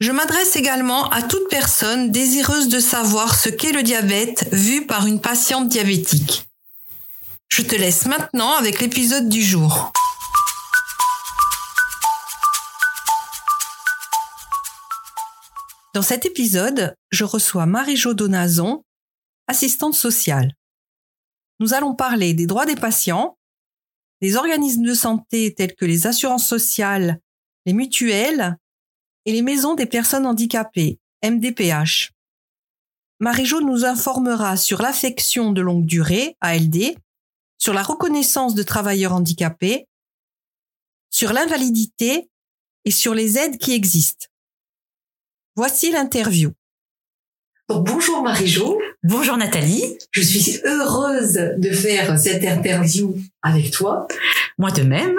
Je m'adresse également à toute personne désireuse de savoir ce qu'est le diabète vu par une patiente diabétique. Je te laisse maintenant avec l'épisode du jour. Dans cet épisode, je reçois Marie-Jo Donazon, assistante sociale. Nous allons parler des droits des patients, des organismes de santé tels que les assurances sociales, les mutuelles et les maisons des personnes handicapées, MDPH. Marie-Jo nous informera sur l'affection de longue durée, ALD, sur la reconnaissance de travailleurs handicapés, sur l'invalidité et sur les aides qui existent. Voici l'interview. Bonjour Marie-Jo. Bonjour Nathalie. Je suis heureuse de faire cette interview avec toi. Moi de même.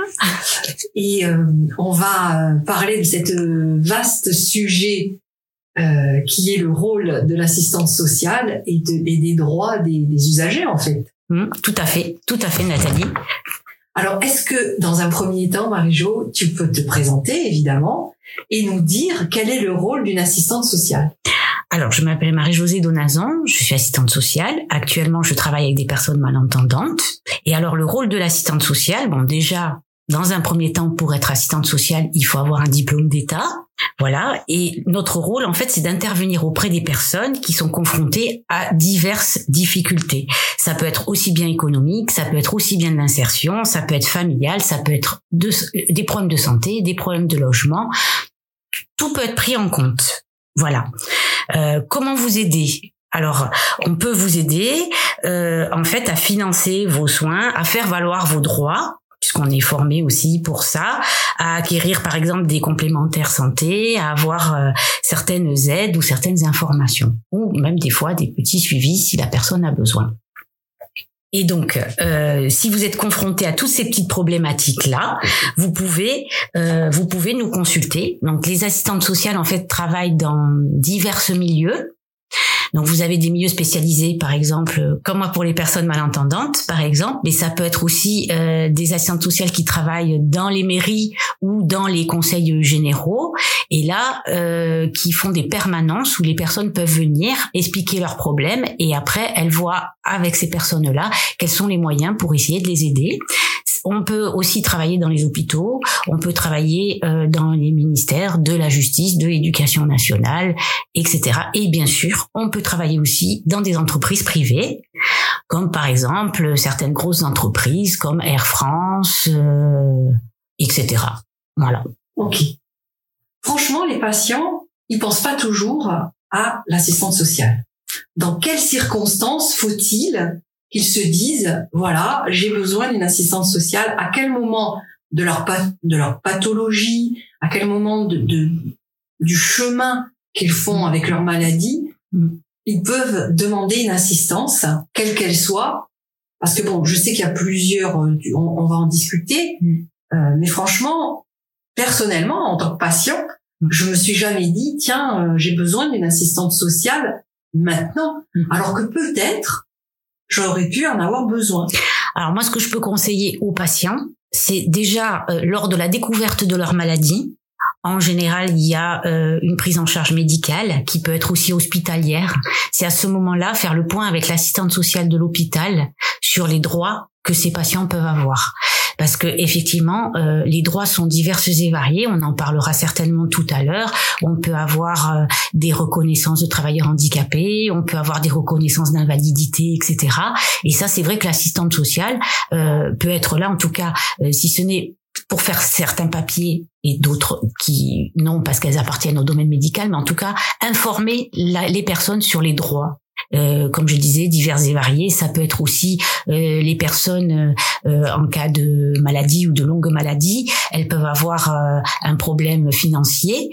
Et euh, on va parler de cette vaste sujet euh, qui est le rôle de l'assistance sociale et, de, des droits des, des, usagers en fait. Mmh, tout à fait, tout à fait Nathalie. Alors est-ce que dans un premier temps, Marie-Jo, tu peux te présenter évidemment et nous dire quel est le rôle d'une assistante sociale? Alors, je m'appelle Marie-Josée Donazan, je suis assistante sociale. Actuellement, je travaille avec des personnes malentendantes. Et alors, le rôle de l'assistante sociale, bon, déjà, dans un premier temps, pour être assistante sociale, il faut avoir un diplôme d'État. Voilà. Et notre rôle, en fait, c'est d'intervenir auprès des personnes qui sont confrontées à diverses difficultés. Ça peut être aussi bien économique, ça peut être aussi bien de l'insertion, ça peut être familial, ça peut être des problèmes de santé, des problèmes de logement. Tout peut être pris en compte. Voilà. Euh, comment vous aider? Alors, on peut vous aider euh, en fait à financer vos soins, à faire valoir vos droits puisqu'on est formé aussi pour ça, à acquérir par exemple des complémentaires santé, à avoir euh, certaines aides ou certaines informations, ou même des fois des petits suivis si la personne a besoin. Et donc, euh, si vous êtes confronté à toutes ces petites problématiques là, vous pouvez euh, vous pouvez nous consulter. Donc, les assistantes sociales en fait travaillent dans divers milieux. Donc vous avez des milieux spécialisés, par exemple, comme moi pour les personnes malentendantes, par exemple, mais ça peut être aussi euh, des assistantes sociales qui travaillent dans les mairies ou dans les conseils généraux, et là, euh, qui font des permanences où les personnes peuvent venir expliquer leurs problèmes, et après, elles voient avec ces personnes-là quels sont les moyens pour essayer de les aider. On peut aussi travailler dans les hôpitaux, on peut travailler euh, dans les ministères de la justice, de l'éducation nationale, etc. Et bien sûr, on peut travailler aussi dans des entreprises privées, comme par exemple certaines grosses entreprises comme Air France, euh, etc. Voilà. Ok. Franchement, les patients, ils pensent pas toujours à l'assistante sociale. Dans quelles circonstances faut-il qu'ils se disent, voilà, j'ai besoin d'une assistante sociale. À quel moment de leur, de leur pathologie, à quel moment de, de du chemin qu'ils font avec leur maladie, mm. ils peuvent demander une assistance, quelle qu'elle soit. Parce que bon, je sais qu'il y a plusieurs, euh, on, va en discuter, mm. euh, mais franchement, personnellement, en tant que patient, mm. je me suis jamais dit, tiens, euh, j'ai besoin d'une assistante sociale maintenant. Alors que peut-être, j'aurais pu en avoir besoin. Alors moi, ce que je peux conseiller aux patients, c'est déjà euh, lors de la découverte de leur maladie. En général, il y a euh, une prise en charge médicale qui peut être aussi hospitalière. C'est à ce moment-là faire le point avec l'assistante sociale de l'hôpital sur les droits que ces patients peuvent avoir parce que effectivement, euh, les droits sont divers et variés. On en parlera certainement tout à l'heure. On peut avoir euh, des reconnaissances de travailleurs handicapés, on peut avoir des reconnaissances d'invalidité, etc. Et ça, c'est vrai que l'assistante sociale euh, peut être là, en tout cas, si ce n'est pour faire certains papiers et d'autres qui non parce qu'elles appartiennent au domaine médical, mais en tout cas informer les personnes sur les droits euh, comme je disais, divers et variés. Ça peut être aussi euh, les personnes euh, en cas de maladie ou de longue maladie, elles peuvent avoir un problème financier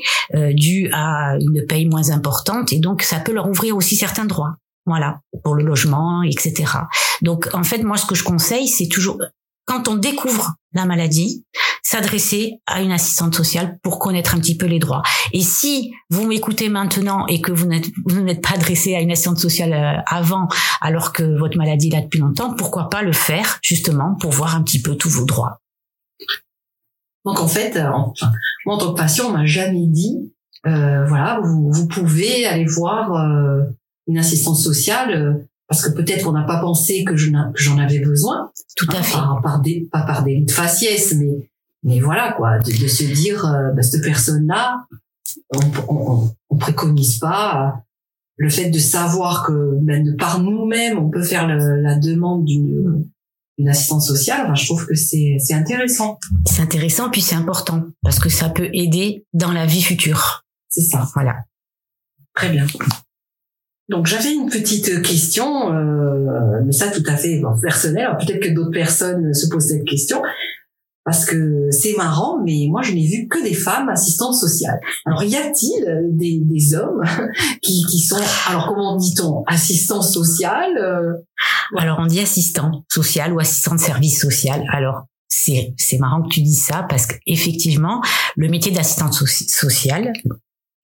dû à une paye moins importante et donc ça peut leur ouvrir aussi certains droits. Voilà, pour le logement, etc. Donc en fait, moi, ce que je conseille, c'est toujours quand on découvre la maladie, s'adresser à une assistante sociale pour connaître un petit peu les droits. Et si vous m'écoutez maintenant et que vous n'êtes pas adressé à une assistante sociale euh, avant, alors que votre maladie est là depuis longtemps, pourquoi pas le faire justement pour voir un petit peu tous vos droits? Donc en fait, euh, moi en tant que patient, on m'a jamais dit, euh, voilà, vous, pouvez aller voir une assistante sociale parce que peut-être qu'on n'a pas pensé que j'en avais besoin. Tout à hein, fait. Par, des, pas par des de faciès, mais mais voilà quoi, de, se dire euh, bah, cette personne-là, on, on, on, préconise pas le fait de savoir que ben, par nous-mêmes on peut faire la demande d'une une assistance sociale, ben, je trouve que c'est c'est intéressant. C'est intéressant puis c'est important parce que ça peut aider dans la vie future. C'est ça. Voilà. Très bien. Donc j'avais une petite question, euh, mais ça tout à fait bon, personnel. Peut-être que d'autres personnes se posent cette question parce que c'est marrant, mais moi je n'ai vu que des femmes assistantes sociales. Alors y a-t-il des, des hommes qui, qui sont, alors comment dit-on, assistants sociales euh? Alors on dit assistant social ou assistant de service social. Alors c'est marrant que tu dis ça parce qu'effectivement le métier d'assistante sociale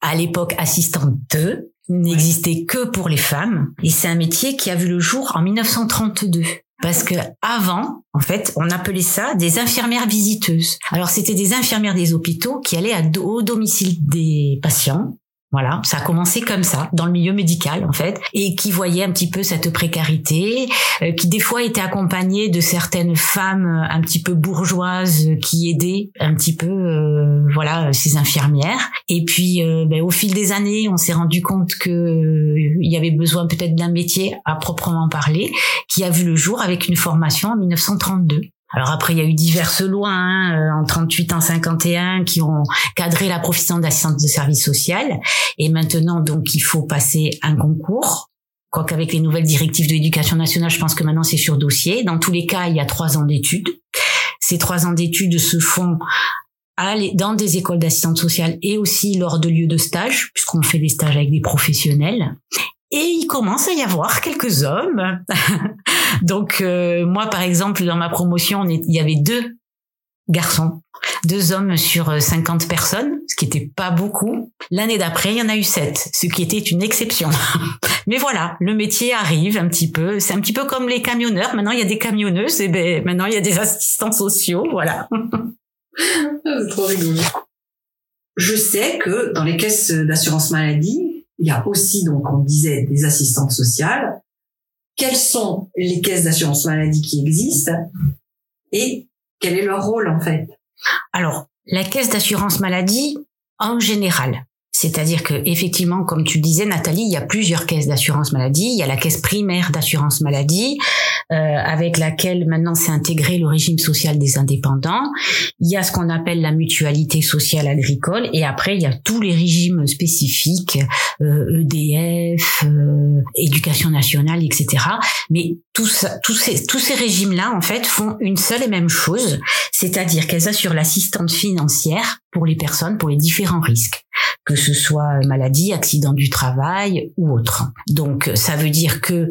à l'époque assistante de n'existait que pour les femmes. Et c'est un métier qui a vu le jour en 1932 parce que avant, en fait, on appelait ça des infirmières visiteuses. Alors c'était des infirmières des hôpitaux qui allaient à, au domicile des patients voilà, ça a commencé comme ça, dans le milieu médical en fait, et qui voyait un petit peu cette précarité, euh, qui des fois était accompagnée de certaines femmes euh, un petit peu bourgeoises qui aidaient un petit peu, euh, voilà, ces infirmières. Et puis, ben, au fil des années, on s'est rendu compte que il y avait besoin peut-être d'un métier à proprement parler, qui a vu le jour avec une formation en 1932. Alors après, il y a eu diverses lois hein, euh, en 38, en 51 qui ont cadré la profession d'assistante de service social. Et maintenant, donc, il faut passer un concours. Quoiqu'avec les nouvelles directives de l'éducation nationale, je pense que maintenant c'est sur dossier. Dans tous les cas, il y a trois ans d'études. Ces trois ans d'études se font dans des écoles d'assistante sociale et aussi lors de lieux de stage, puisqu'on fait des stages avec des professionnels. Et il commence à y avoir quelques hommes. Donc euh, moi, par exemple, dans ma promotion, il y avait deux garçons, deux hommes sur 50 euh, personnes, ce qui n'était pas beaucoup. L'année d'après, il y en a eu sept, ce qui était une exception. Mais voilà, le métier arrive un petit peu. C'est un petit peu comme les camionneurs. Maintenant, il y a des camionneuses et ben maintenant il y a des assistants sociaux. Voilà. C'est trop rigolo. Je sais que dans les caisses d'assurance maladie, il y a aussi, donc, on disait, des assistantes sociales. Quelles sont les caisses d'assurance maladie qui existent et quel est leur rôle, en fait? Alors, la caisse d'assurance maladie, en général, c'est-à-dire que effectivement, comme tu disais, Nathalie, il y a plusieurs caisses d'assurance maladie. Il y a la caisse primaire d'assurance maladie, avec laquelle maintenant s'est intégré le régime social des indépendants. Il y a ce qu'on appelle la mutualité sociale agricole, et après il y a tous les régimes spécifiques, euh, EDF, euh, éducation nationale, etc. Mais tous ces, tous ces régimes-là, en fait, font une seule et même chose, c'est-à-dire qu'elles assurent l'assistance financière pour les personnes, pour les différents risques que ce soit maladie, accident du travail ou autre. Donc ça veut dire que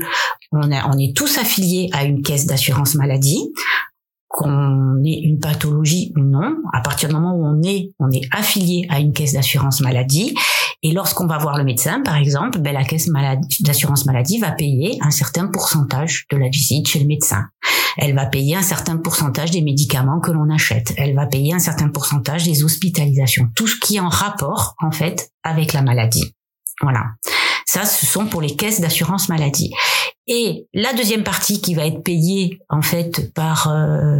on, on est tous affiliés à une caisse d'assurance maladie qu'on ait une pathologie ou non, à partir du moment où on est, on est affilié à une caisse d'assurance maladie. Et lorsqu'on va voir le médecin, par exemple, ben, la caisse d'assurance maladie va payer un certain pourcentage de la visite chez le médecin. Elle va payer un certain pourcentage des médicaments que l'on achète. Elle va payer un certain pourcentage des hospitalisations. Tout ce qui est en rapport, en fait, avec la maladie. Voilà. Ça, ce sont pour les caisses d'assurance maladie. Et la deuxième partie qui va être payée en fait par euh,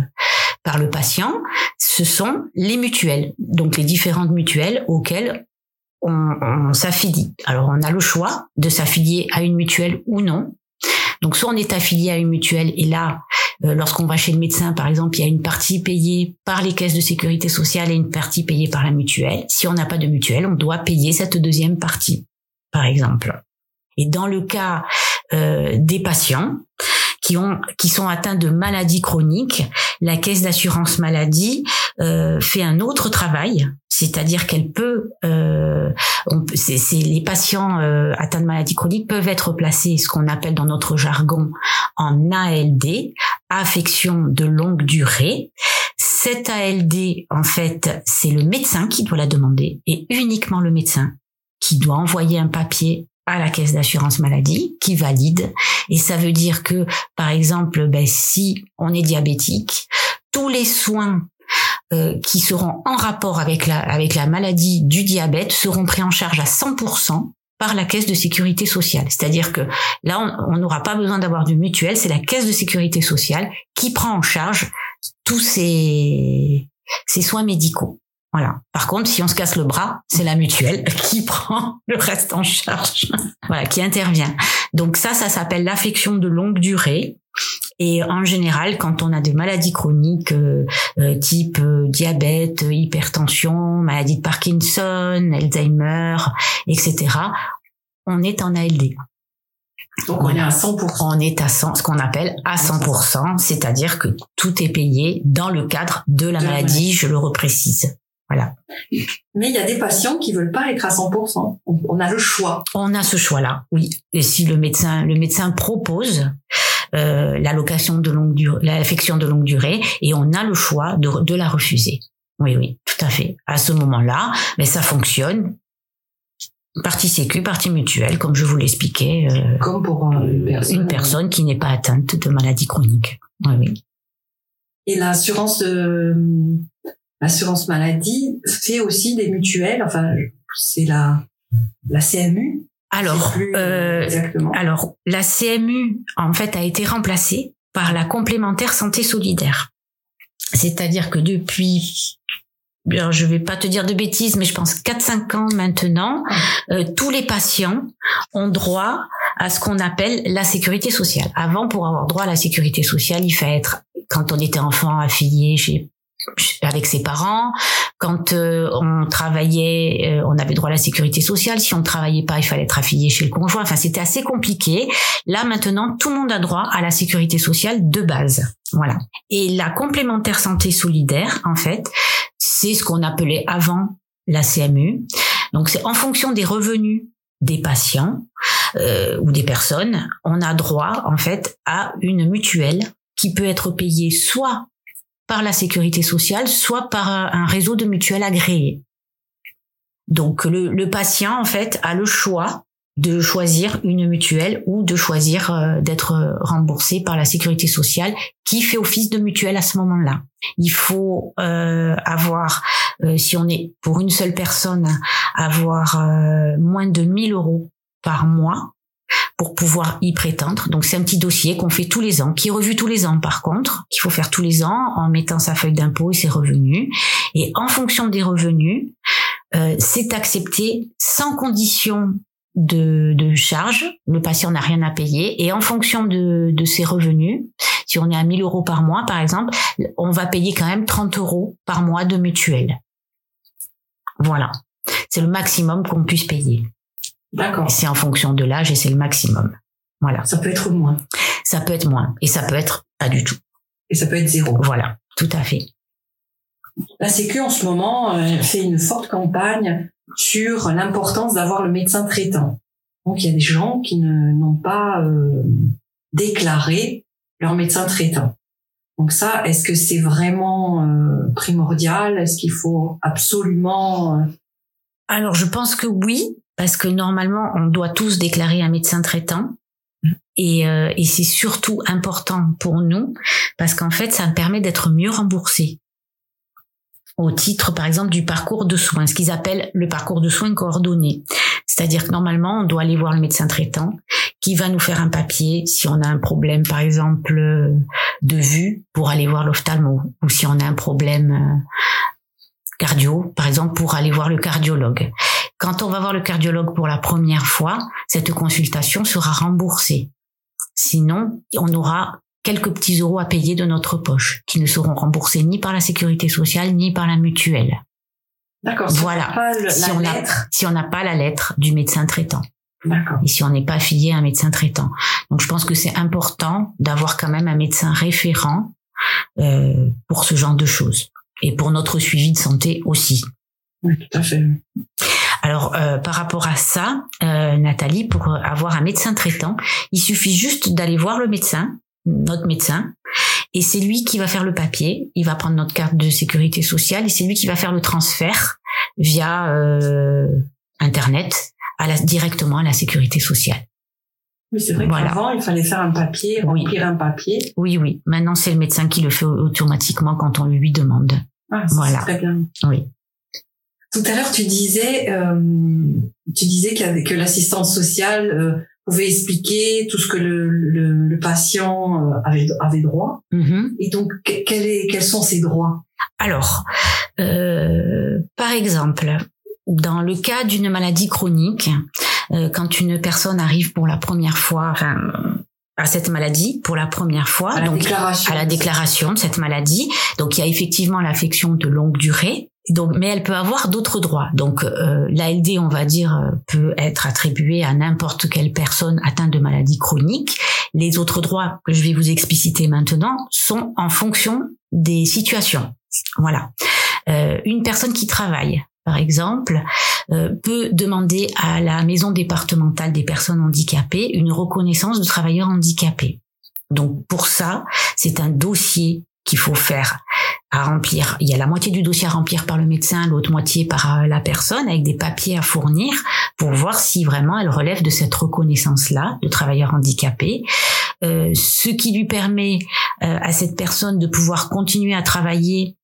par le patient, ce sont les mutuelles, donc les différentes mutuelles auxquelles on, on s'affilie. Alors on a le choix de s'affilier à une mutuelle ou non. Donc soit on est affilié à une mutuelle et là, euh, lorsqu'on va chez le médecin, par exemple, il y a une partie payée par les caisses de sécurité sociale et une partie payée par la mutuelle. Si on n'a pas de mutuelle, on doit payer cette deuxième partie, par exemple. Et dans le cas euh, des patients qui ont qui sont atteints de maladies chroniques, la caisse d'assurance maladie euh, fait un autre travail c'est-à-dire qu'elle peut, euh, les patients euh, atteints de maladies chroniques peuvent être placés, ce qu'on appelle dans notre jargon, en ALD, affection de longue durée. Cette ALD, en fait, c'est le médecin qui doit la demander et uniquement le médecin qui doit envoyer un papier à la caisse d'assurance maladie qui valide. Et ça veut dire que, par exemple, ben, si on est diabétique, tous les soins euh, qui seront en rapport avec la, maladie du diabète seront pris en charge à 100% par la caisse de sécurité sociale. C'est-à-dire que là, on n'aura pas besoin d'avoir du mutuel, c'est la caisse de sécurité sociale qui prend en charge tous ces soins médicaux. Voilà. Par contre, si on se casse le bras, c'est la mutuelle qui prend le reste en charge. voilà, qui intervient. Donc ça, ça s'appelle l'affection de longue durée. Et en général, quand on a des maladies chroniques euh, euh, type euh, diabète, hypertension, maladie de Parkinson, Alzheimer, etc., on est en ALD. Donc on est à 100%. On est à 100, ce qu'on appelle à 100%, c'est-à-dire que tout est payé dans le cadre de la maladie, je le reprécise. Voilà. Mais il y a des patients qui veulent pas être à 100%. On a le choix. On a ce choix-là, oui. Et si le médecin, le médecin propose, euh, l'allocation de longue durée, l'affection de longue durée, et on a le choix de, de la refuser. Oui, oui, tout à fait. À ce moment-là, mais ça fonctionne. Partie sécu, partie mutuelle, comme je vous l'expliquais. Euh, comme pour une personne, une personne qui n'est pas atteinte de maladie chronique. Oui, oui. Et l'assurance de l'assurance maladie fait aussi des mutuelles. Enfin, c'est la la CMU alors, euh, alors la CMU en fait a été remplacée par la complémentaire santé solidaire. C'est-à-dire que depuis je vais pas te dire de bêtises, mais je pense 4-5 ans maintenant, euh, tous les patients ont droit à ce qu'on appelle la sécurité sociale. Avant, pour avoir droit à la sécurité sociale, il fallait être, quand on était enfant, affilié chez avec ses parents. Quand euh, on travaillait, euh, on avait droit à la sécurité sociale. Si on travaillait pas, il fallait être affilié chez le conjoint. Enfin, c'était assez compliqué. Là, maintenant, tout le monde a droit à la sécurité sociale de base. Voilà. Et la complémentaire santé solidaire, en fait, c'est ce qu'on appelait avant la CMU. Donc, c'est en fonction des revenus des patients euh, ou des personnes, on a droit, en fait, à une mutuelle qui peut être payée soit par la sécurité sociale, soit par un réseau de mutuelles agréées. Donc le, patient en fait a le choix de choisir une mutuelle ou de choisir euh, d'être remboursé par la sécurité sociale qui fait office de mutuelle à ce moment-là. Il faut euh, avoir, euh, si on est pour une seule personne, avoir moins de 1000 euros par mois pour pouvoir y prétendre. Donc c'est un petit dossier qu'on fait tous les ans, qui est revu tous les ans par contre, qu'il faut faire tous les ans en mettant sa feuille d'impôt et ses revenus. Et en fonction des revenus, euh, c'est accepté sans condition de, de charge. Le patient n'a rien à payer. Et en fonction de, de ses revenus, si on est à 1000 euros par mois par exemple, on va payer quand même 30 euros par mois de mutuelle. Voilà. C'est le maximum qu'on puisse payer. D'accord. C'est en fonction de l'âge et c'est le maximum. Voilà. Ça peut être moins. Ça peut être moins et ça peut être pas du tout. Et ça peut être zéro. Voilà, tout à fait. La Sécu en ce moment euh, fait une forte campagne sur l'importance d'avoir le médecin traitant. Donc il y a des gens qui n'ont pas euh, déclaré leur médecin traitant. Donc ça, est-ce que c'est vraiment euh, primordial? Est-ce qu'il faut absolument Alors je pense que oui, parce que normalement, on doit tous déclarer un médecin traitant. Et, euh, et c'est surtout important pour nous parce qu'en fait, ça permet d'être mieux remboursé au titre, par exemple, du parcours de soins, ce qu'ils appellent le parcours de soins coordonné. C'est-à-dire que normalement, on doit aller voir le médecin traitant qui va nous faire un papier si on a un problème, par exemple, de vue pour aller voir l'ophtalmo, ou si on a un problème euh, cardio, par exemple, pour aller voir le cardiologue. Quand on va voir le cardiologue pour la première fois, cette consultation sera remboursée. Sinon, on aura quelques petits euros à payer de notre poche, qui ne seront remboursés ni par la sécurité sociale ni par la mutuelle. D'accord. voilà. si on n'a si on n'a pas la lettre du médecin traitant. Et si on n'est pas affilié à un médecin traitant. Donc je pense que c'est important d'avoir quand même un médecin référent euh, pour ce genre de choses et pour notre suivi de santé aussi. Oui, tout à fait. Alors euh, par rapport à ça, euh, Nathalie, pour avoir un médecin traitant, il suffit juste d'aller voir le médecin, notre médecin, et c'est lui qui va faire le papier. Il va prendre notre carte de sécurité sociale et c'est lui qui va faire le transfert via euh, internet à la, directement à la sécurité sociale. Oui, c'est vrai qu'avant, il fallait faire un papier, remplir un papier. Oui, oui. Maintenant, c'est le médecin qui le fait automatiquement quand on lui demande. Ah, voilà. très bien. Oui. Tout à l'heure, tu disais, euh, tu disais que l'assistance sociale euh, pouvait expliquer tout ce que le, le, le patient euh, avait, avait droit. Mm-hmm. Et donc, quel est, quels sont ses droits? Alors, euh, par exemple, dans le cas d'une maladie chronique, euh, quand une personne arrive pour la première fois, enfin, à cette maladie pour la première fois, à donc déclaration. à la déclaration de cette maladie. Donc il y a effectivement l'affection de longue durée. Donc, mais elle peut avoir d'autres droits. Donc, euh, l'ALD, on va dire, euh, peut être attribuée à n'importe quelle personne atteinte de maladie chronique. Les autres droits que je vais vous expliciter maintenant sont en fonction des situations. Voilà. Euh, une personne qui travaille par exemple, euh, peut demander à la maison départementale des personnes handicapées une reconnaissance de travailleurs handicapés. Donc pour ça, c'est un dossier qu'il faut faire à remplir. Il y a la moitié du dossier à remplir par le médecin, l'autre moitié par euh, la personne, avec des papiers à fournir pour voir si vraiment elle relève de cette reconnaissance-là de travailleur handicapé. Euh, ce qui lui permet à cette personne de pouvoir continuer à travailler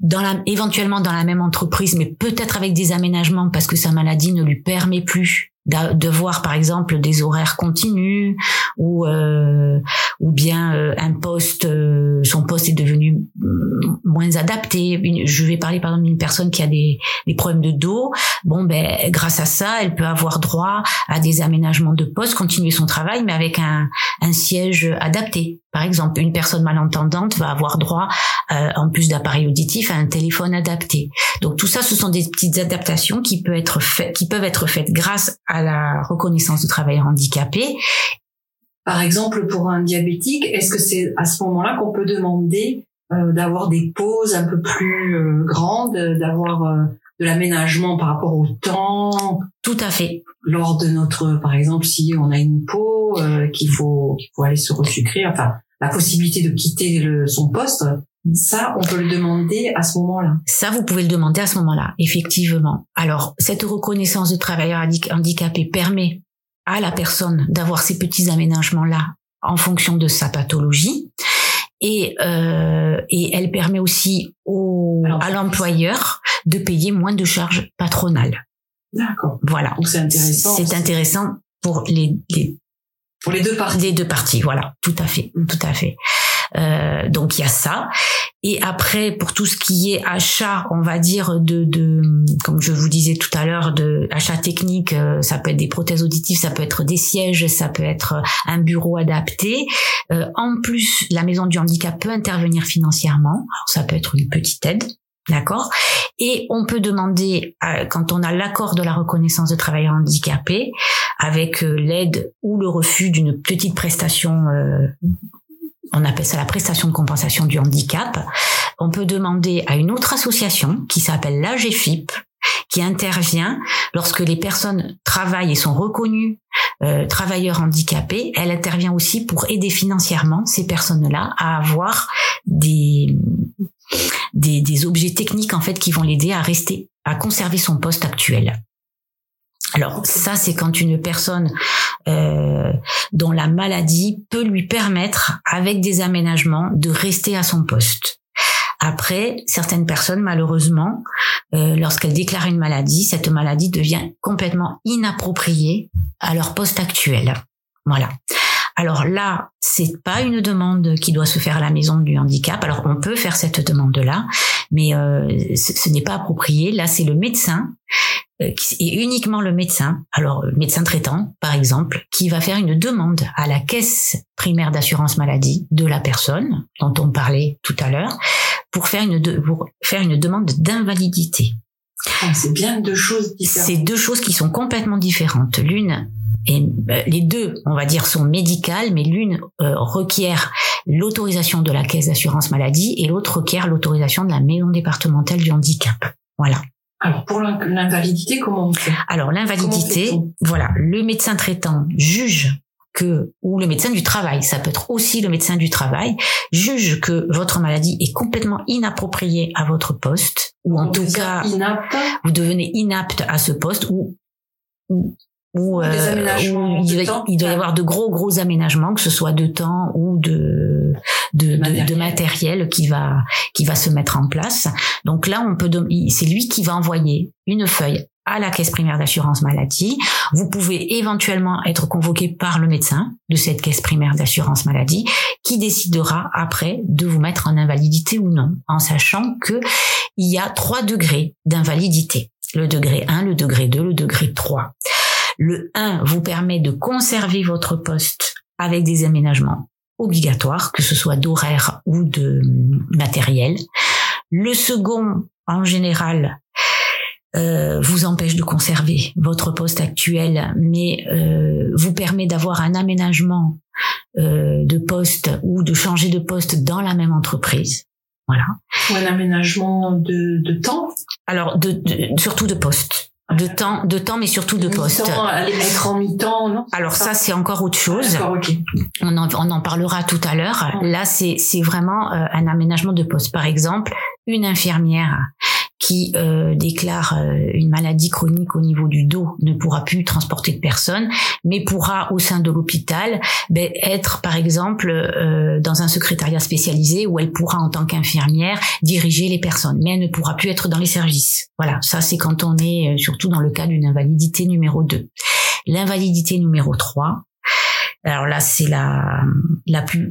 dans la, éventuellement dans la même entreprise, mais peut-être avec des aménagements parce que sa maladie ne lui permet plus de voir par exemple des horaires continus ou euh, ou bien euh, un poste euh, son poste est devenu mm, moins adapté. Je vais parler par exemple d'une personne qui a des, des problèmes de dos. Bon ben grâce à ça elle peut avoir droit à des aménagements de poste continuer son travail mais avec un, un siège adapté. Par exemple une personne malentendante va avoir droit en plus d'appareil auditif à un téléphone adapté. Donc tout ça ce sont des petites adaptations qui peuvent être faites qui peuvent être faites grâce à la reconnaissance de travailleurs handicapés. Par exemple, pour un diabétique, est-ce que c'est à ce moment-là qu'on peut demander euh, d'avoir des pauses un peu plus euh, grandes, d'avoir euh, de l'aménagement par rapport au temps? Tout à fait. Lors de notre, par exemple, si on a une peau qu'il faut qu'il faut aller se resucrer, enfin la possibilité de quitter le, son poste, ça, on peut le demander à ce moment-là. Ça, vous pouvez le demander à ce moment-là, effectivement. Alors, cette reconnaissance de travailleur handicapé permet à la personne d'avoir ces petits aménagements-là en fonction de sa pathologie. Et, euh, et elle permet aussi au, à l'employeur de payer moins de charges patronales. D'accord. Voilà. Donc c'est intéressant. C'est intéressant pour les, les pour les deux parties. Les deux parties, voilà, tout à fait, tout à fait. Euh, donc il y a ça. Et après, pour tout ce qui est achat, on va dire de, de comme je vous disais tout à l'heure, de achat technique, euh, ça peut être des prothèses auditives, ça peut être des sièges, ça peut être un bureau adapté. Euh, en plus, la maison du handicap peut intervenir financièrement. Alors ça peut être une petite aide. D'accord? Et on peut demander, quand on a l'accord de la reconnaissance de travailleurs handicapés, avec l'aide ou le refus d'une petite prestation on appelle ça la prestation de compensation du handicap. On peut demander à une autre association qui s'appelle l'AGFIP, qui intervient lorsque les personnes travaillent et sont reconnues euh, travailleurs handicapés. Elle intervient aussi pour aider financièrement ces personnes-là à avoir des, des, des objets techniques en fait qui vont l'aider à rester, à conserver son poste actuel. Alors ça, c'est quand une personne euh, dont la maladie peut lui permettre, avec des aménagements, de rester à son poste. Après, certaines personnes, malheureusement, euh, lorsqu'elles déclarent une maladie, cette maladie devient complètement inappropriée à leur poste actuel. Voilà. Alors là, c'est pas une demande qui doit se faire à la maison du handicap. Alors on peut faire cette demande-là, mais euh, ce, n'est pas approprié. Là, c'est le médecin euh, et uniquement le médecin. Alors le médecin traitant, par exemple, qui va faire une demande à la caisse primaire d'assurance maladie de la personne dont on parlait tout à l'heure pour faire une pour faire une demande d'invalidité. Ah, c'est bien deux choses différentes. C'est deux choses qui sont complètement différentes. L'une et euh, les deux, on va dire, sont médicales, mais l'une euh, requiert l'autorisation de la caisse d'assurance maladie et l'autre requiert l'autorisation de la maison départementale du handicap. Voilà. Alors pour l'invalidité, comment on fait? Alors l'invalidité, voilà, le médecin traitant juge que ou le médecin du travail, ça peut être aussi le médecin du travail, juge que votre maladie est complètement inappropriée à votre poste ou en tout cas inapte. vous devenez inapte à ce poste ou, ou où, euh, il, doit, y avoir de gros gros aménagements, que ce soit de temps ou de de, matériel. de, matériel qui va qui va se mettre en place. Donc là, on peut c'est lui qui va envoyer une feuille à la caisse primaire d'assurance maladie. Vous pouvez éventuellement être convoqué par le médecin de cette caisse primaire d'assurance maladie qui décidera après de vous mettre en invalidité ou non, en sachant que il y a trois degrés d'invalidité. Le degré 1, le degré 2, le degré 3. Le 1 vous permet de conserver votre poste avec des aménagements obligatoires, que ce soit d'horaire ou de matériel. Le second, en général, euh, vous empêche de conserver votre poste actuel, mais euh, vous permet d'avoir un aménagement euh, de poste ou de changer de poste dans la même entreprise. Voilà. Ou un aménagement de, de temps Alors, de, surtout de poste de temps, de temps, mais surtout de poste. Les mettre en mi-temps, non? Alors ça, c'est encore autre chose. On en, on en parlera tout à l'heure. Là, c'est c'est vraiment euh, un aménagement de poste. Par exemple, une infirmière qui euh, déclare euh, une maladie chronique au niveau du dos ne pourra plus transporter de personnes, mais pourra au sein de l'hôpital ben, être par exemple euh, dans un secrétariat spécialisé où elle pourra en tant qu'infirmière diriger les personnes, mais elle ne pourra plus être dans les services. Voilà, ça c'est quand on est surtout dans le cas d'une invalidité numéro 2. L'invalidité numéro 3, alors là c'est la, la plus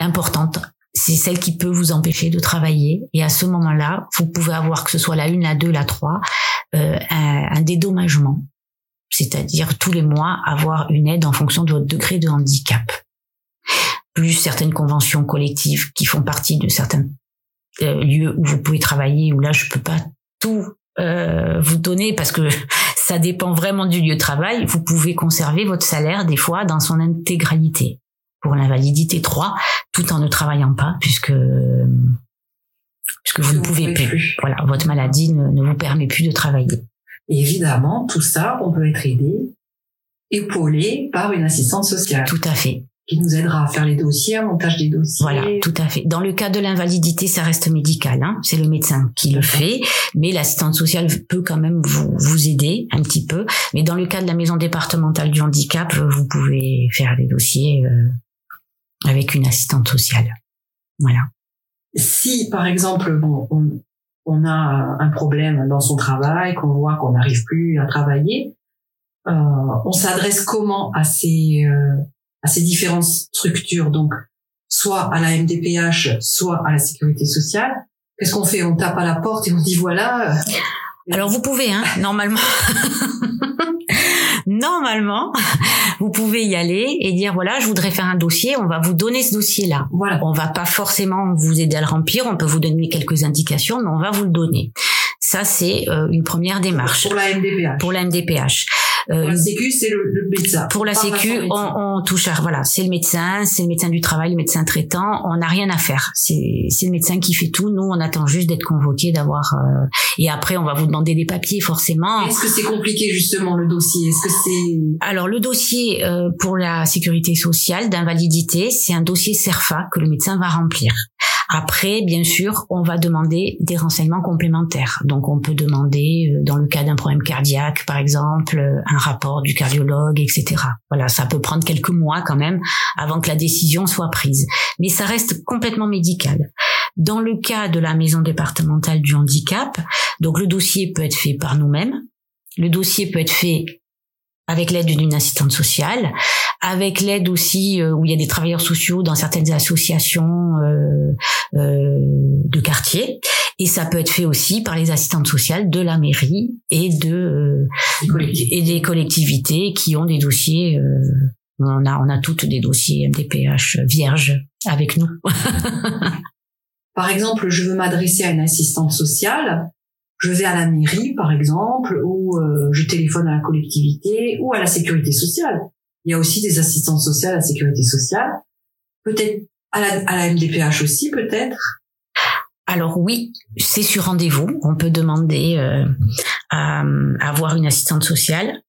importante c'est celle qui peut vous empêcher de travailler. Et à ce moment-là, vous pouvez avoir, que ce soit la 1, la 2, la 3, euh, un, dédommagement. C'est-à-dire tous les mois avoir une aide en fonction de votre degré de handicap. Plus certaines conventions collectives qui font partie de certains euh, lieux où vous pouvez travailler, où là je peux pas tout euh, vous donner parce que ça dépend vraiment du lieu de travail. Vous pouvez conserver votre salaire des fois dans son intégralité pour l'invalidité 3, tout en ne travaillant pas, puisque puisque vous, ne pouvez, plus. Voilà, votre maladie ne, vous permet plus de travailler. évidemment, tout ça, on peut être aidé, épaulé par une assistante sociale. Tout à fait. Qui nous aidera à faire les dossiers, à montage des dossiers. Voilà, tout à fait. Dans le cas de l'invalidité, ça reste médical. Hein. C'est le médecin qui le fait, mais l'assistante sociale peut quand même vous, vous aider un petit peu. Mais dans le cas de la maison départementale du handicap, vous pouvez faire les dossiers euh, avec une assistante sociale. Voilà. Si, par exemple, bon, on, a un problème dans son travail, qu'on voit qu'on n'arrive plus à travailler, euh, on s'adresse comment à ces euh, à ces différentes structures? Donc, soit à la MDPH, soit à la sécurité sociale. Qu'est-ce qu'on fait? On tape à la porte et on dit voilà. Euh, Alors vous pouvez, hein, normalement. normalement, vous pouvez y aller et dire voilà, je voudrais faire un dossier, on va vous donner ce dossier-là. Voilà. On va pas forcément vous aider à le remplir, on peut vous donner quelques indications, mais on va vous le donner. Ça, c'est euh, une première démarche. Pour la MDPH. Pour la MDPH. Euh, pour la Sécu, c'est le, médecin. Pour la Sécu, on, on, touche à voilà, c'est le médecin, c'est le médecin du travail, le médecin traitant. On n'a rien à faire. C'est c'est le médecin qui fait tout. Nous, on attend juste d'être convoqué, d'avoir. Euh, et après, on va vous demander des papiers, forcément. Est-ce que c'est compliqué justement le dossier? Est-ce que c'est Alors le dossier euh, pour la sécurité sociale d'invalidité, c'est un dossier CERFA que le médecin va remplir. Après, bien sûr, on va demander des renseignements complémentaires. Donc, on peut demander, dans le cas d'un problème cardiaque, par exemple, un rapport du cardiologue, etc. Voilà, ça peut prendre quelques mois quand même avant que la décision soit prise. Mais ça reste complètement médical. Dans le cas de la maison départementale du handicap, donc le dossier peut être fait par nous-mêmes. Le dossier peut être fait avec l'aide d'une assistante sociale, avec l'aide aussi euh, où il y a des travailleurs sociaux dans certaines associations euh, euh, de quartier, et ça peut être fait aussi par les assistantes sociales de la mairie et de et des collectivités qui ont des dossiers. on a on a toutes des dossiers MDPH vierges avec nous. par exemple, je veux m'adresser à une assistante sociale je vais à la mairie, par exemple, ou euh, je téléphone à la collectivité ou à la sécurité sociale. Il y a aussi des assistantes sociales à la sécurité sociale. Peut-être à la, MDPH aussi, peut-être? Alors oui, c'est sur rendez-vous. On peut demander euh, à, à avoir une assistante sociale.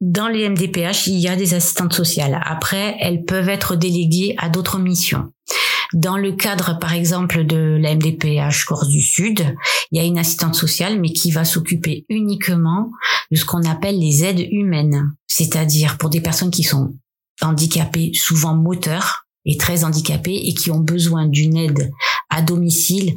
Dans les MDPH, il y a des assistantes sociales. Après, elles peuvent être déléguées à d'autres missions. Dans le cadre, par exemple, de la MDPH Corse du Sud, il y a une assistante sociale, mais qui va s'occuper uniquement de ce qu'on appelle les aides humaines, c'est-à-dire pour des personnes qui sont handicapées, souvent moteurs, et très handicapés et qui ont besoin d'une aide à domicile,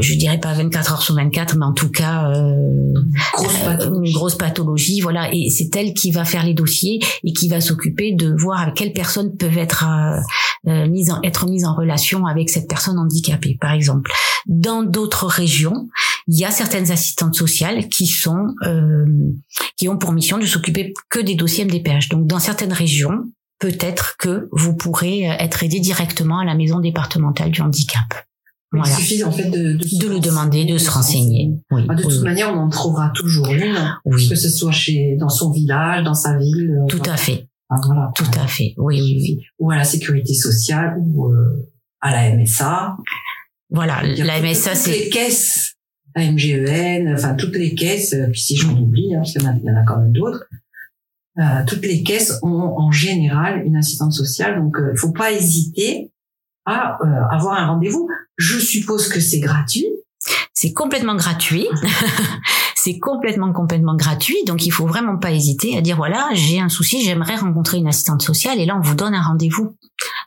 je dirais pas 24 heures sur 24, mais en tout cas euh, une grosse pathologie, voilà. Et c'est elle qui va faire les dossiers et qui va s'occuper de voir avec quelles personnes peuvent être euh, euh mises en être mises en relation avec cette personne handicapée, par exemple. Dans d'autres régions, il y a certaines assistantes sociales qui sont euh, qui ont pour mission de s'occuper que des dossiers MDPH. Donc dans certaines régions, peut-être que vous pourrez euh, être aidé directement à la maison départementale du handicap. Voilà. Il suffit en fait de, de, le demander, de, se renseigner. Oui, ah, de toute manière, on en trouvera toujours une, que ce soit chez dans son village, dans sa ville. Euh, Tout à fait. Ah, voilà. Tout à fait. Oui, oui, oui. Ou à la sécurité sociale ou euh, à la MSA. Voilà, la MSA, c'est les caisses, la MGEN, enfin toutes les caisses. Puis si j'en oublie, hein, parce qu'il y en a quand même d'autres. Euh, toutes les caisses ont en général une assistante sociale, donc il euh, faut pas hésiter à euh, avoir un rendez-vous. Je suppose que c'est gratuit. C'est complètement gratuit. c'est complètement complètement gratuit, donc il faut vraiment pas hésiter à dire voilà j'ai un souci, j'aimerais rencontrer une assistante sociale et là on vous donne un rendez-vous.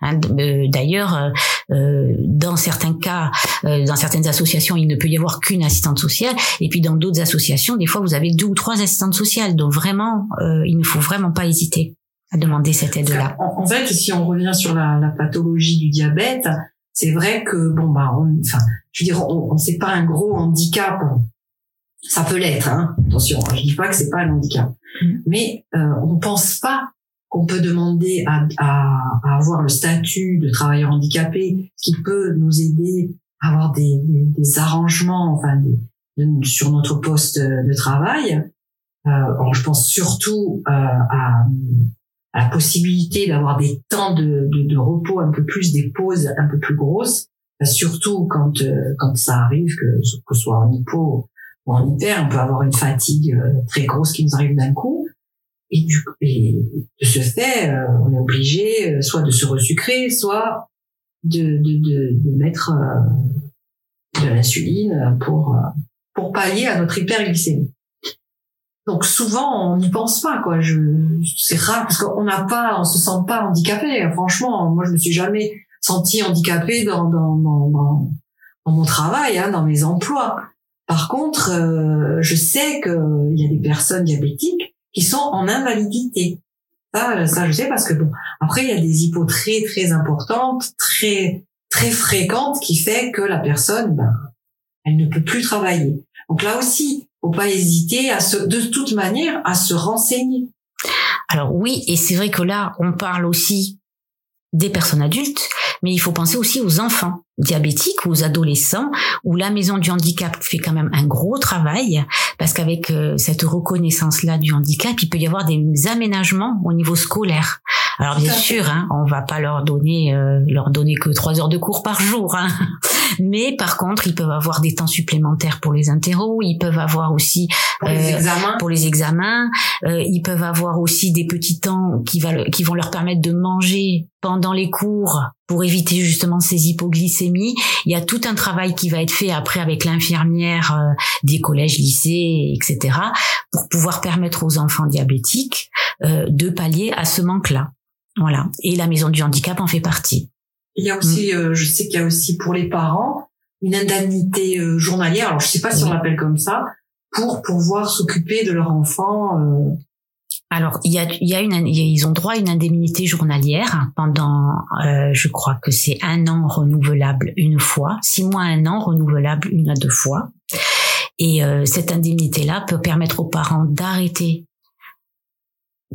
Hein, euh, d'ailleurs, euh, euh, dans certains cas, dans certaines associations, il ne peut y avoir qu'une assistante sociale, et puis dans d'autres associations, des fois vous avez deux ou trois assistantes sociales. Donc vraiment, il ne faut vraiment pas hésiter à demander cette aide-là. En, fait, si on revient sur la, la pathologie du diabète, c'est vrai que bon bah, enfin, je veux dire, on, on c'est pas un gros handicap ça peut l'être, hein. attention, je dis pas que c'est pas un handicap, mm. mais euh, on pense pas qu'on peut demander à, à, à, avoir le statut de travailleur handicapé, qui peut nous aider à avoir des, des, des arrangements, enfin, des, sur notre poste de travail. Euh, je pense surtout euh, à, à, la possibilité d'avoir des temps de, de, de, repos un peu plus, des pauses un peu plus grosses, surtout quand euh, quand ça arrive que que ce soit en hypo en hiver, on peut avoir une fatigue euh, très grosse qui nous arrive d'un coup. Et, du, et de ce fait, euh, on est obligé euh, soit de se resucrer, soit de, de, de, de mettre de l'insuline pour, pour pallier à notre hyperglycémie. Donc souvent on n'y pense pas quoi. Je c'est rare parce qu'on n'a pas, on se sent pas handicapé. Franchement, moi je me suis jamais senti handicapé dans dans dans, dans, dans mon travail, hein, dans mes emplois. Par contre, euh, je sais qu'il y a des personnes diabétiques qui sont en invalidité. Ça, ça, je sais parce que bon, après il y a des hypos très très importantes, très très fréquentes, qui fait que la personne, ben, elle ne peut plus travailler. Donc là aussi, faut pas hésiter à se, de toute manière, à se renseigner. Alors oui, et c'est vrai que là, on parle aussi des personnes adultes, mais il faut penser aussi aux enfants diabétiques ou aux adolescents où la maison du handicap fait quand même un gros travail parce qu'avec euh, cette reconnaissance là du handicap il peut y avoir des aménagements au niveau scolaire. Alors bien sûr hein, on va pas leur donner euh, leur donner que trois heures de cours par jour hein. mais par contre ils peuvent avoir des temps supplémentaires pour les interros ils peuvent avoir aussi pour les euh, examens, pour les examens ils peuvent avoir aussi des petits temps qui va qui vont leur permettre de manger pendant les cours pour éviter justement ces hypoglycémies. Il y a tout un travail qui va être fait après avec l'infirmière euh, des collèges, lycées, etc. pour pouvoir permettre aux enfants diabétiques euh, de pallier à ce manque-là. Voilà. Et la maison du handicap en fait partie. Il y a aussi, mm. euh, je sais qu'il y a aussi pour les parents une indemnité journalière. Alors je sais pas si on l'appelle comme ça pour pouvoir s'occuper de leur enfant alors, il y a, y a ils ont droit à une indemnité journalière pendant, euh, je crois que c'est un an renouvelable une fois, six mois, un an renouvelable une à deux fois. Et euh, cette indemnité-là peut permettre aux parents d'arrêter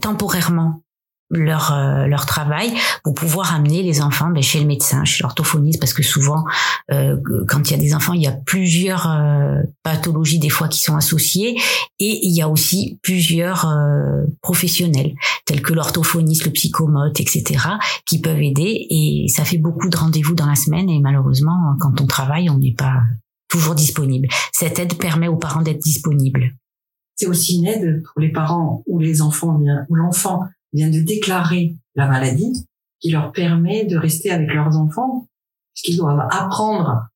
temporairement leur euh, leur travail pour pouvoir amener les enfants ben, chez le médecin, chez l'orthophoniste, parce que souvent, euh, quand il y a des enfants, il y a plusieurs euh, pathologies des fois qui sont associées, et il y a aussi plusieurs professionnels tels que l'orthophoniste, le psychomote, etc., qui peuvent aider. Et ça fait beaucoup de rendez-vous dans la semaine, et malheureusement, quand on travaille, on n'est pas toujours disponible. Cette aide permet aux parents d'être disponibles. C'est aussi une aide pour les parents ou les enfants, ou l'enfant vient de déclarer la maladie qui leur permet de rester avec leurs enfants puisqu'ils doivent apprendre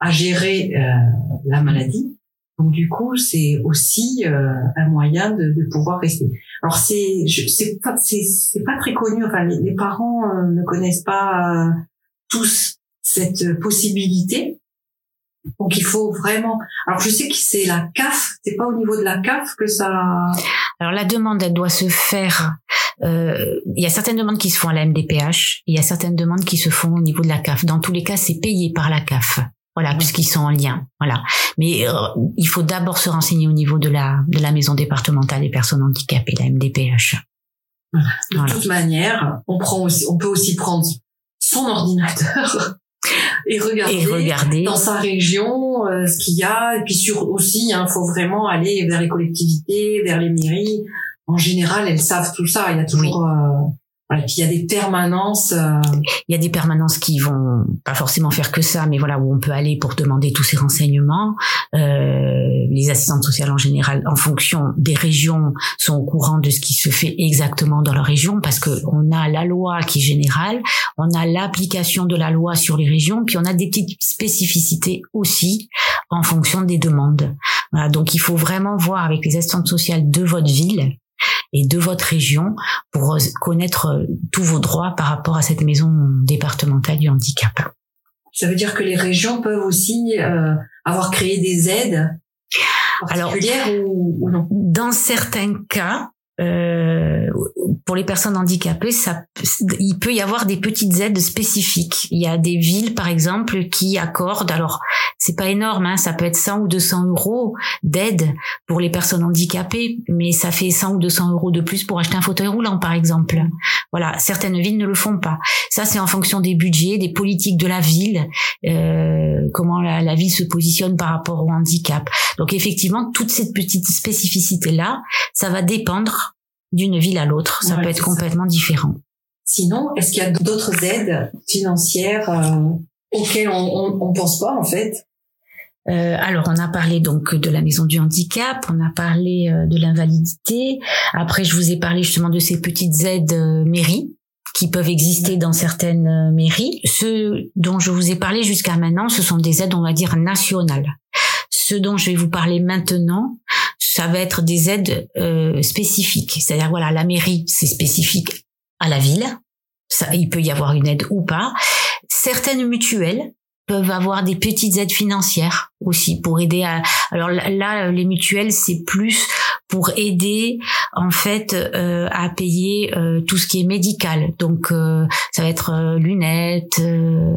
à gérer euh, la maladie. Donc du coup, c'est aussi euh, un moyen de, de, pouvoir rester. Alors c'est c'est pas c'est pas très connu. Enfin, les, parents euh, ne connaissent pas tous cette possibilité. Donc il faut vraiment. Alors je sais que c'est la CAF. C'est pas au niveau de la CAF que ça. Alors la demande, elle doit se faire euh, il y a certaines demandes qui se font à la MDPH, il y a certaines demandes qui se font au niveau de la CAF. Dans tous les cas, c'est payé par la CAF. Voilà, puisqu'ils sont en lien. Voilà. Mais euh, il faut d'abord se renseigner au niveau de la de la maison départementale des personnes handicapées, la MDPH. De toute manière, on prend aussi, on peut aussi prendre son ordinateur et regarder, regarder, dans sa région euh, ce qu'il y a. Et puis sur aussi, il hein, faut vraiment aller vers les collectivités, vers les mairies en général, elles savent tout ça. Il y a toujours, euh, voilà, puis il y a des permanences. Euh, il y a des permanences qui vont pas forcément faire que ça, mais voilà où on peut aller pour demander tous ces renseignements. Euh, les assistantes sociales en général, en fonction des régions, sont au courant de ce qui se fait exactement dans leur région parce que on a la loi qui est générale, on a l'application de la loi sur les régions, puis on a des petites spécificités aussi en fonction des demandes. Voilà, donc il faut vraiment voir avec les assistantes sociales de votre ville et de votre région pour connaître euh, tous vos droits par rapport à cette maison départementale du handicap. Ça veut dire que les régions peuvent aussi euh, avoir créé des aides particulières ou, non? Dans certains cas, euh, pour les personnes handicapées, ça, il peut y avoir des petites aides spécifiques. Il y a des villes, par exemple, qui accordent, alors c'est pas énorme, hein, ça peut être 100 ou 200 euros d'aide pour les personnes handicapées, mais ça fait 100 ou 200 euros de plus pour acheter un fauteuil roulant, par exemple. Voilà, certaines villes ne le font pas. Ça, c'est en fonction des budgets, des politiques de la ville, euh, comment la, ville se positionne par rapport au handicap. Donc effectivement, toute cette petite spécificité là, ça va dépendre d'une ville à l'autre. Ça peut être complètement différent. Sinon, est-ce qu'il y a d'autres aides financières euh, auxquelles on, ne pense pas en fait? Euh, alors, on a parlé donc de la maison du handicap, on a parlé euh, de l'invalidité. Après, je vous ai parlé justement de ces petites aides mairies qui peuvent exister dans certaines mairies. Ce dont je vous ai parlé jusqu'à maintenant, ce sont des aides, on va dire, nationales. Ce dont je vais vous parler maintenant, ça va être des aides euh, spécifiques. C'est-à-dire, voilà, la mairie, c'est spécifique à la ville. Ça, il peut y avoir une aide ou pas. Certaines mutuelles peuvent avoir des petites aides financières aussi pour aider à alors là les mutuelles c'est plus pour aider en fait euh, à payer euh, tout ce qui est médical donc ça va être lunettes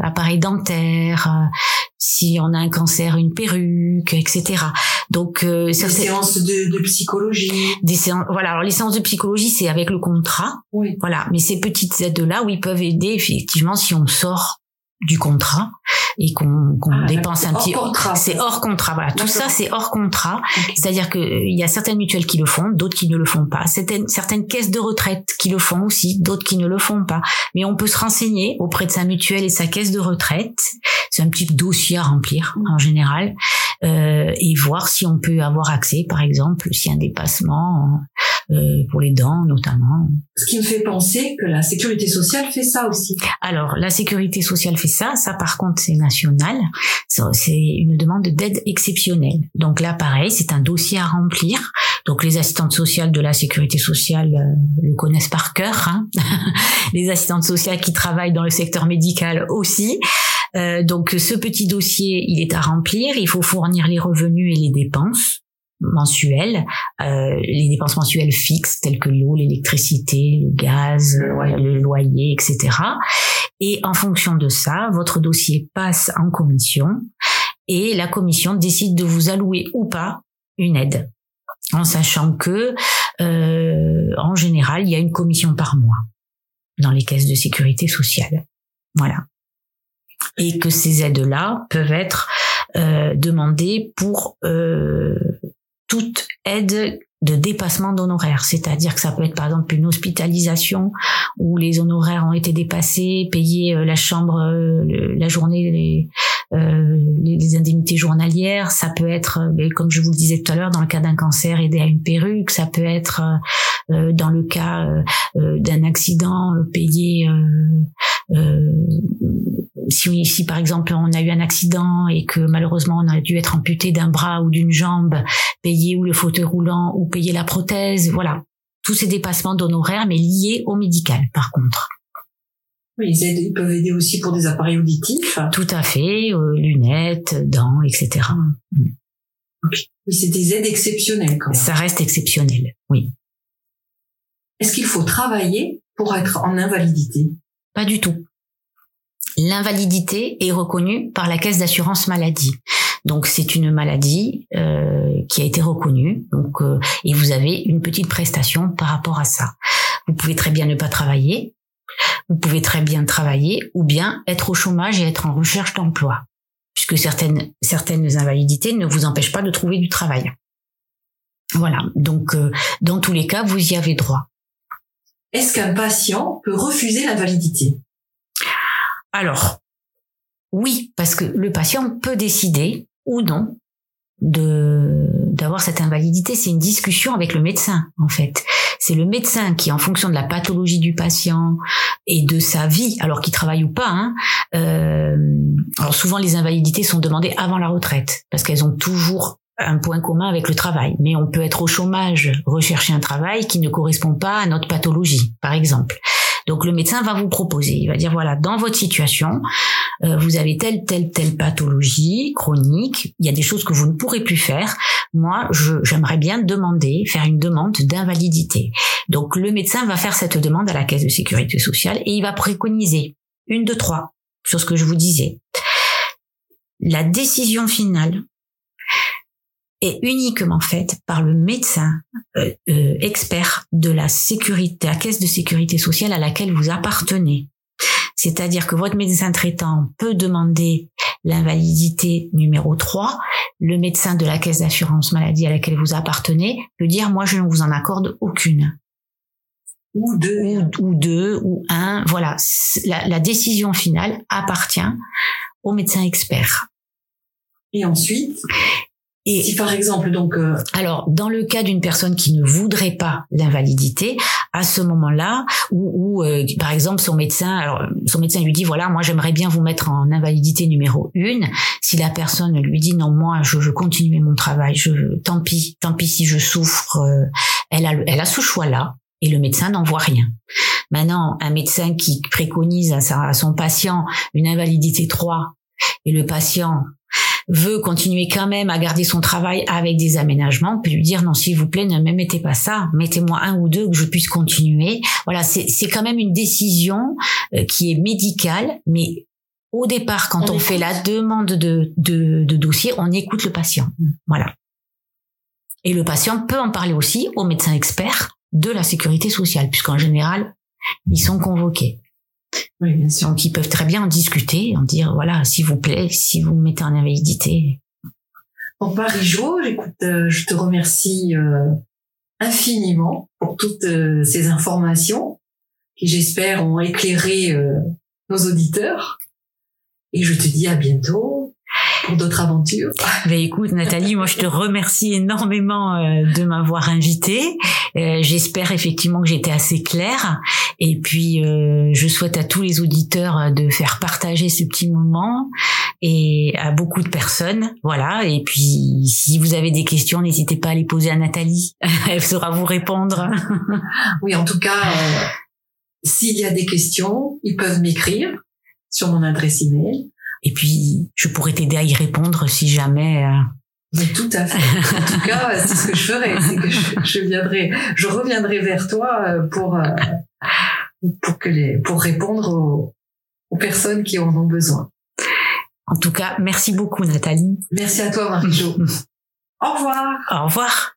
appareils dentaires si on a un cancer une perruque etc donc euh, des séances de, de, psychologie. Des séances, voilà. Alors les séances de psychologie, c'est avec le contrat. Oui. Voilà. Mais ces petites aides là, oui, peuvent aider effectivement si on sort du contrat et qu'on ah, dépense un petit c'est hors contrat voilà. Tout ça c'est hors contrat. C'est-à-dire que euh, il y a certaines mutuelles qui le font d'autres qui ne le font pas. Certaines certaines caisses de retraite qui le font aussi d'autres qui ne le font pas. Mais on peut se renseigner auprès de sa mutuelle et sa caisse de retraite. C'est un petit dossier à remplir mmh. en général euh, et voir si on peut avoir accès, par exemple, a un dépassement euh, pour les dents notamment. Ce qui me fait penser que la sécurité sociale fait ça aussi. Alors, la sécurité sociale fait ça. Ça, par contre, c'est national. C'est une demande d'aide exceptionnelle. Donc là, pareil, c'est un dossier à remplir. Donc les assistantes sociales de la sécurité sociale euh, le connaissent par cœur. Hein. les assistantes sociales qui travaillent dans le secteur médical aussi. Euh, donc ce petit dossier, il est à remplir. Il faut fournir les revenus et les dépenses mensuelles, euh, les dépenses mensuelles fixes telles que l'eau, l'électricité, le gaz, le loyer, etc. Et en fonction de ça, votre dossier passe en commission et la commission décide de vous allouer ou pas une aide, en sachant que euh, en général, il y a une commission par mois dans les caisses de sécurité sociale. Voilà. Et que ces aides-là peuvent être euh, demandées pour euh, toute aide de dépassement d'honoraires, c'est-à-dire que ça peut être par exemple une hospitalisation où les honoraires ont été dépassés, payer euh, la chambre, euh, la journée, les, euh, les, indemnités journalières, ça peut être, ben, comme je vous le disais tout à l'heure, dans le cas d'un cancer, aider à une perruque, ça peut être dans le cas d'un accident, payer si, si par exemple on a eu un accident et que malheureusement on a dû être amputé d'un bras ou d'une jambe, payer ou le fauteuil roulant ou payer la prothèse, voilà. Tous ces dépassements d'honoraires, mais liés au médical, par contre. Oui, ils, peuvent aider aussi pour des appareils auditifs. Tout à fait, euh, lunettes, dents, etc. Oui, c'est des aides exceptionnelles quand même. Ça reste exceptionnel, oui. Est-ce qu'il faut travailler pour être en invalidité? Pas du tout l'invalidité est reconnue par la caisse d'assurance maladie. Donc c'est une maladie euh, qui a été reconnue. Donc euh, et vous avez une petite prestation par rapport à ça. Vous pouvez très bien ne pas travailler. Vous pouvez très bien travailler ou bien être au chômage et être en recherche d'emploi, puisque certaines certaines invalidités ne vous empêchent pas de trouver du travail. Voilà. Donc euh, dans tous les cas, vous y avez droit. Est-ce qu'un patient peut refuser l'invalidité alors, oui, parce que le patient peut décider ou non de d'avoir cette invalidité. C'est une discussion avec le médecin, en fait. C'est le médecin qui, en fonction de la pathologie du patient et de sa vie, alors qu'il travaille ou pas, hein, euh, alors souvent les invalidités sont demandées avant la retraite parce qu'elles ont toujours un point commun avec le travail. Mais on peut être au chômage, rechercher un travail qui ne correspond pas à notre pathologie, par exemple. Donc le médecin va vous proposer, il va dire voilà, dans votre situation, euh, vous avez telle telle telle pathologie chronique, il y a des choses que vous ne pourrez plus faire. Moi, j'aimerais bien demander, faire une demande d'invalidité. Donc le médecin va faire cette demande à la caisse de sécurité sociale et il va préconiser une de trois sur ce que je vous disais. La décision finale est uniquement faite par le médecin euh, euh, expert de la sécurité, la caisse de sécurité sociale à laquelle vous appartenez. C'est-à-dire que votre médecin traitant peut demander l'invalidité numéro 3, le médecin de la caisse d'assurance maladie à laquelle vous appartenez peut dire moi je ne vous en accorde aucune. Ou deux. Ou, deux, ou un. Voilà. La, la décision finale appartient au médecin expert. Et ensuite? Et si par exemple donc euh, alors dans le cas d'une personne qui ne voudrait pas l'invalidité, à ce moment-là, ou, euh, par exemple son médecin, alors son médecin lui dit voilà moi j'aimerais bien vous mettre en invalidité numéro une. Si la personne lui dit non moi je veux continuer mon travail, je tant pis tant pis si je souffre, euh, elle a elle a ce choix là et le médecin n'en voit rien. Maintenant un médecin qui préconise à, à son patient une invalidité 3 et le patient veut continuer quand même à garder son travail avec des aménagements, peut lui dire non s'il vous plaît ne me mettez pas ça, mettez-moi un ou deux que je puisse continuer. Voilà, c'est quand même une décision euh, qui est médicale, mais au départ quand on, fait la demande de, de, de dossier, on écoute le patient. Voilà. Et le patient peut en parler aussi au médecin expert de la sécurité sociale, puisqu'en général, ils sont convoqués. Oui, bien sûr. Donc ils peuvent très bien en discuter, en dire voilà, s'il vous plaît, si vous me mettez en invalidité. En Paris-Jo, écoute, euh, je te remercie euh, infiniment pour toutes euh, ces informations qui j'espère ont éclairé nos auditeurs. Et je te dis à bientôt pour d'autres aventures. Ben écoute Nathalie, moi je te remercie énormément euh, de m'avoir invitée. Euh, j'espère effectivement que j'étais assez claire. Et puis euh, je souhaite à tous les auditeurs de faire partager ce petit moment et à beaucoup de personnes. Voilà. Et puis si vous avez des questions, n'hésitez pas à les poser à Nathalie. Elle saura vous répondre. oui, en tout cas, s'il y a des questions, ils peuvent m'écrire sur mon adresse email et puis, je pourrais t'aider à y répondre si jamais. Euh, Mais tout à fait. En tout cas, c'est ce que je ferai, c'est que je, viendrai, je reviendrai vers toi euh, pour euh, pour que les pour répondre aux, aux personnes qui en ont besoin. En tout cas, merci beaucoup Nathalie. Merci à toi Marie-Jo. Au revoir. Au revoir.